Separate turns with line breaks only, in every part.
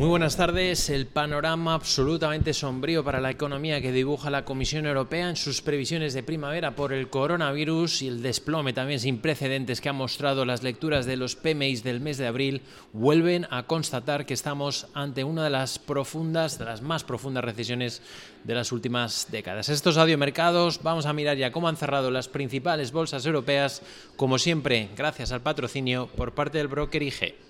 Muy buenas tardes. El panorama absolutamente sombrío para la economía que dibuja la Comisión Europea en sus previsiones de primavera por el coronavirus y el desplome también sin precedentes que han mostrado las lecturas de los PMIs del mes de abril vuelven a constatar que estamos ante una de las profundas, de las más profundas recesiones de las últimas décadas. Estos audiomercados, vamos a mirar ya cómo han cerrado las principales bolsas europeas, como siempre, gracias al patrocinio por parte del broker IG.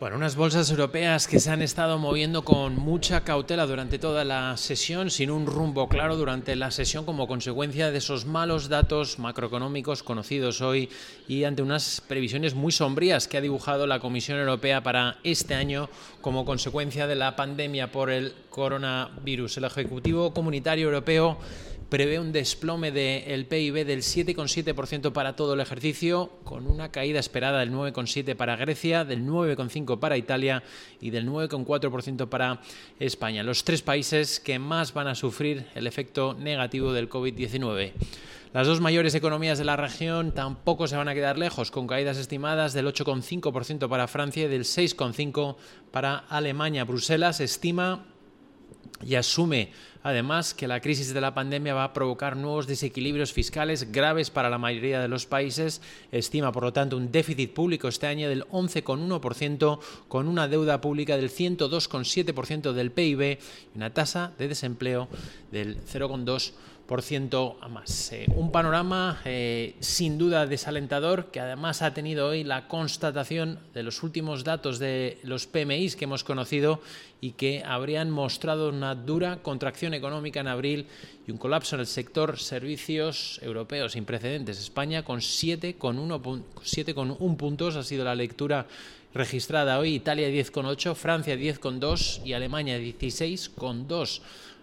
Bueno, unas bolsas europeas que se han estado moviendo con mucha cautela durante toda la sesión, sin un rumbo claro durante la sesión como consecuencia de esos malos datos macroeconómicos conocidos hoy y ante unas previsiones muy sombrías que ha dibujado la Comisión Europea para este año como consecuencia de la pandemia por el coronavirus. El Ejecutivo Comunitario Europeo prevé un desplome del PIB del 7,7% para todo el ejercicio, con una caída esperada del 9,7% para Grecia, del 9,5% para Italia y del 9,4% para España, los tres países que más van a sufrir el efecto negativo del COVID-19. Las dos mayores economías de la región tampoco se van a quedar lejos, con caídas estimadas del 8,5% para Francia y del 6,5% para Alemania. Bruselas estima y asume además que la crisis de la pandemia va a provocar nuevos desequilibrios fiscales graves para la mayoría de los países. Estima, por lo tanto, un déficit público este año del 11,1% con una deuda pública del 102,7% del PIB y una tasa de desempleo del 0,2% por ciento a más. Eh, un panorama eh, sin duda desalentador que además ha tenido hoy la constatación de los últimos datos de los PMIs que hemos conocido y que habrían mostrado una dura contracción económica en abril y un colapso en el sector servicios europeos sin precedentes. España con 7,1 puntos ha sido la lectura registrada hoy, Italia 10,8, Francia 10,2 y Alemania 16,2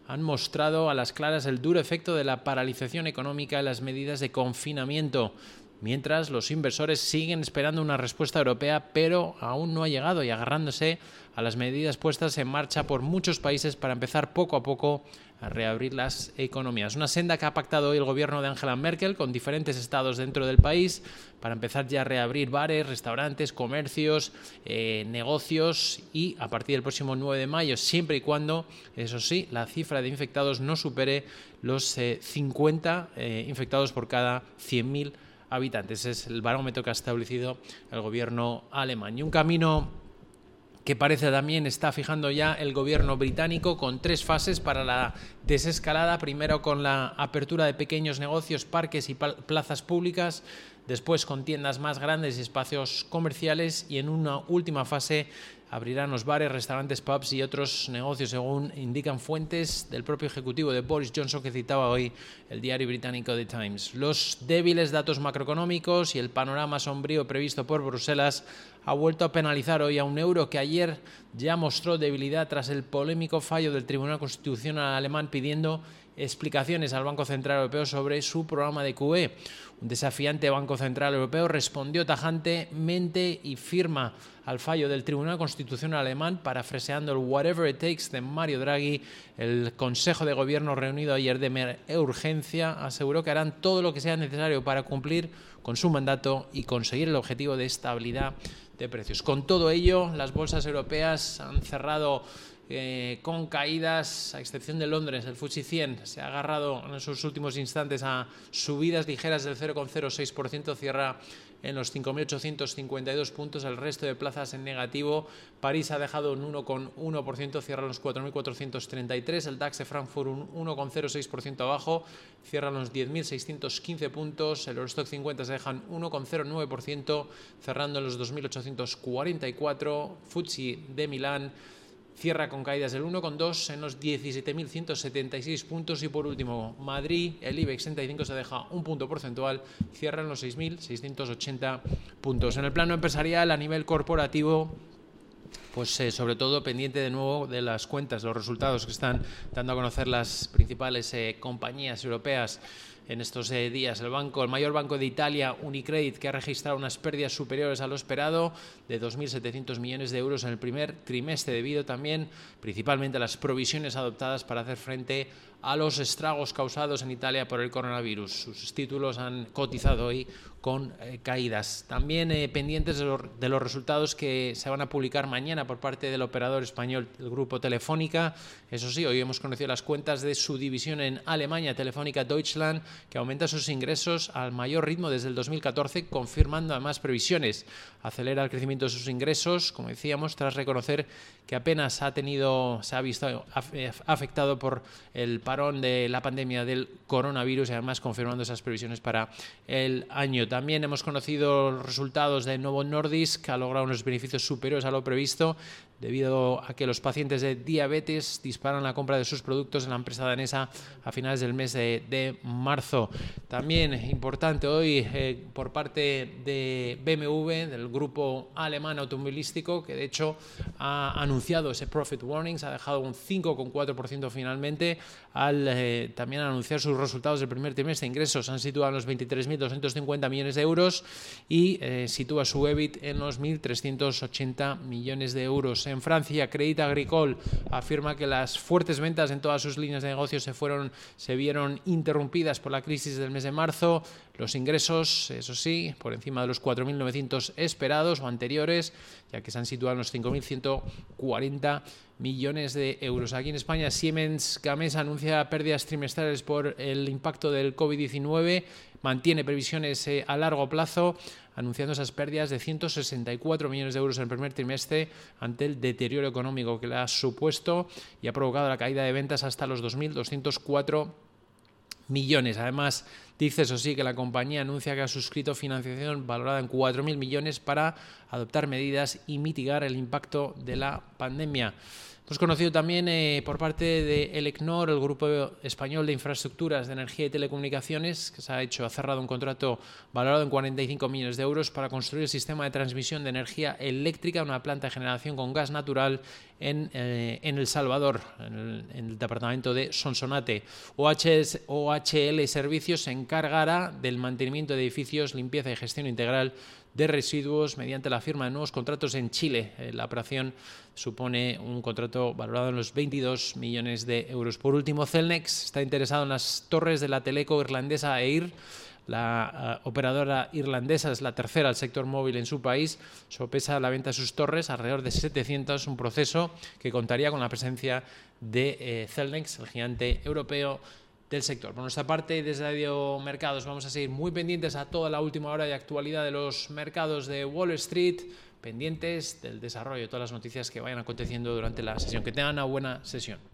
han mostrado a las claras el duro efecto de la paralización económica y las medidas de confinamiento, mientras los inversores siguen esperando una respuesta europea, pero aún no ha llegado y agarrándose a las medidas puestas en marcha por muchos países para empezar poco a poco a reabrir las economías. Una senda que ha pactado hoy el gobierno de Angela Merkel con diferentes estados dentro del país para empezar ya a reabrir bares, restaurantes, comercios, eh, negocios y a partir del próximo 9 de mayo, siempre y cuando, eso sí, la cifra de infectados no supere los 50 eh, eh, infectados por cada 100.000 habitantes. Es el barómetro que ha establecido el gobierno alemán. Y un camino que parece también está fijando ya el gobierno británico con tres fases para la desescalada, primero con la apertura de pequeños negocios, parques y plazas públicas, después con tiendas más grandes y espacios comerciales y en una última fase abrirán los bares, restaurantes, pubs y otros negocios, según indican fuentes del propio ejecutivo de Boris Johnson que citaba hoy el diario británico The Times. Los débiles datos macroeconómicos y el panorama sombrío previsto por Bruselas ha vuelto a penalizar hoy a un euro que ayer ya mostró debilidad tras el polémico fallo del Tribunal Constitucional alemán pidiendo explicaciones al Banco Central Europeo sobre su programa de QE. Un desafiante Banco Central Europeo respondió tajantemente y firma al fallo del Tribunal Constitucional alemán, parafraseando el Whatever It Takes de Mario Draghi. El Consejo de Gobierno reunido ayer de urgencia aseguró que harán todo lo que sea necesario para cumplir con su mandato y conseguir el objetivo de estabilidad de precios. Con todo ello, las bolsas europeas han cerrado eh, con caídas, a excepción de Londres, el FTSE 100 se ha agarrado en sus últimos instantes a subidas ligeras del 0,06%, cierra en los 5.852 puntos, el resto de plazas en negativo. París ha dejado un 1,1%, cierra en los 4.433, el DAX de Frankfurt un 1,06% abajo, cierra los 10.615 puntos, el Eurostock 50 se dejan 1,09%, cerrando en los 2.844, FTSE de Milán cierra con caídas del 1,2 en los 17.176 puntos y por último Madrid, el IBEX 35 se deja un punto porcentual, cierra en los 6.680 puntos. En el plano empresarial, a nivel corporativo, pues eh, sobre todo pendiente de nuevo de las cuentas, los resultados que están dando a conocer las principales eh, compañías europeas en estos eh, días. El banco, el mayor banco de Italia, Unicredit, que ha registrado unas pérdidas superiores a lo esperado de 2.700 millones de euros en el primer trimestre, debido también principalmente a las provisiones adoptadas para hacer frente a los estragos causados en Italia por el coronavirus. Sus títulos han cotizado hoy con eh, caídas. También eh, pendientes de, de, los resultados que se van a publicar mañana por parte del operador español, el grupo Telefónica. Eso sí, hoy hemos conocido las cuentas de su división en Alemania, Telefónica Deutschland, que aumenta sus ingresos al mayor ritmo desde el 2014, confirmando además previsiones. Acelera el crecimiento de sus ingresos, como decíamos, tras reconocer que apenas ha tenido, se ha visto eh, afectado por el de la pandemia del coronavirus y además confirmando esas previsiones para el año. También hemos conocido resultados de Novo Nordisk, que ha logrado unos beneficios superiores a lo previsto debido a que los pacientes de diabetes disparan la compra de sus productos en la empresa danesa a finales del mes de, marzo. También importante hoy eh, por parte de BMW, del grupo alemán automovilístico, que de hecho ha anunciado ese profit warnings, ha dejado un 5,4% finalmente, al eh, también anunciar sus resultados del primer trimestre. Ingresos han situado en los 23.250 millones de euros y eh, sitúa su EBIT en los 1.380 millones de euros en Francia, Crédit Agricole afirma que las fuertes ventas en todas sus líneas de negocio se, fueron, se vieron interrumpidas por la crisis del mes de marzo. Los ingresos, eso sí, por encima de los 4.900 esperados o anteriores, ya que se han situado en los 5.140 millones de euros. Aquí en España, Siemens Gamesa anuncia pérdidas trimestrales por el impacto del COVID-19, mantiene previsiones eh, a largo plazo anunciando esas pérdidas de 164 millones de euros en el primer trimestre ante el deterioro económico que le ha supuesto y ha provocado la caída de ventas hasta los 2.204 millones. Además, dice eso sí que la compañía anuncia que ha suscrito financiación valorada en 4.000 millones para adoptar medidas y mitigar el impacto de la pandemia. Hemos conocido también eh, por parte de Elecnor, el grupo español de infraestructuras de energía y telecomunicaciones, que se ha hecho, ha cerrado un contrato valorado en 45 millones de euros para construir el sistema de transmisión de energía eléctrica, una planta de generación con gas natural en, eh, El Salvador, en el, departamento de Sonsonate. OHL Servicios se encargará del mantenimiento de edificios, limpieza y gestión integral de residuos mediante la firma de nuevos contratos en Chile. Eh, la operación supone un contrato valorado en los 22 millones de euros. Por último, Celnex está interesado en las torres de la teleco irlandesa EIR. La eh, operadora irlandesa es la tercera del sector móvil en su país. Sopesa la venta de sus torres alrededor de 700, un proceso que contaría con la presencia de eh, Celnex, el gigante europeo del sector. Por nuestra parte, desde Radio Mercados vamos a seguir muy pendientes a toda la última hora de actualidad de los mercados de Wall Street, pendientes del desarrollo de todas las noticias que vayan aconteciendo durante la sesión. Que tengan una buena sesión.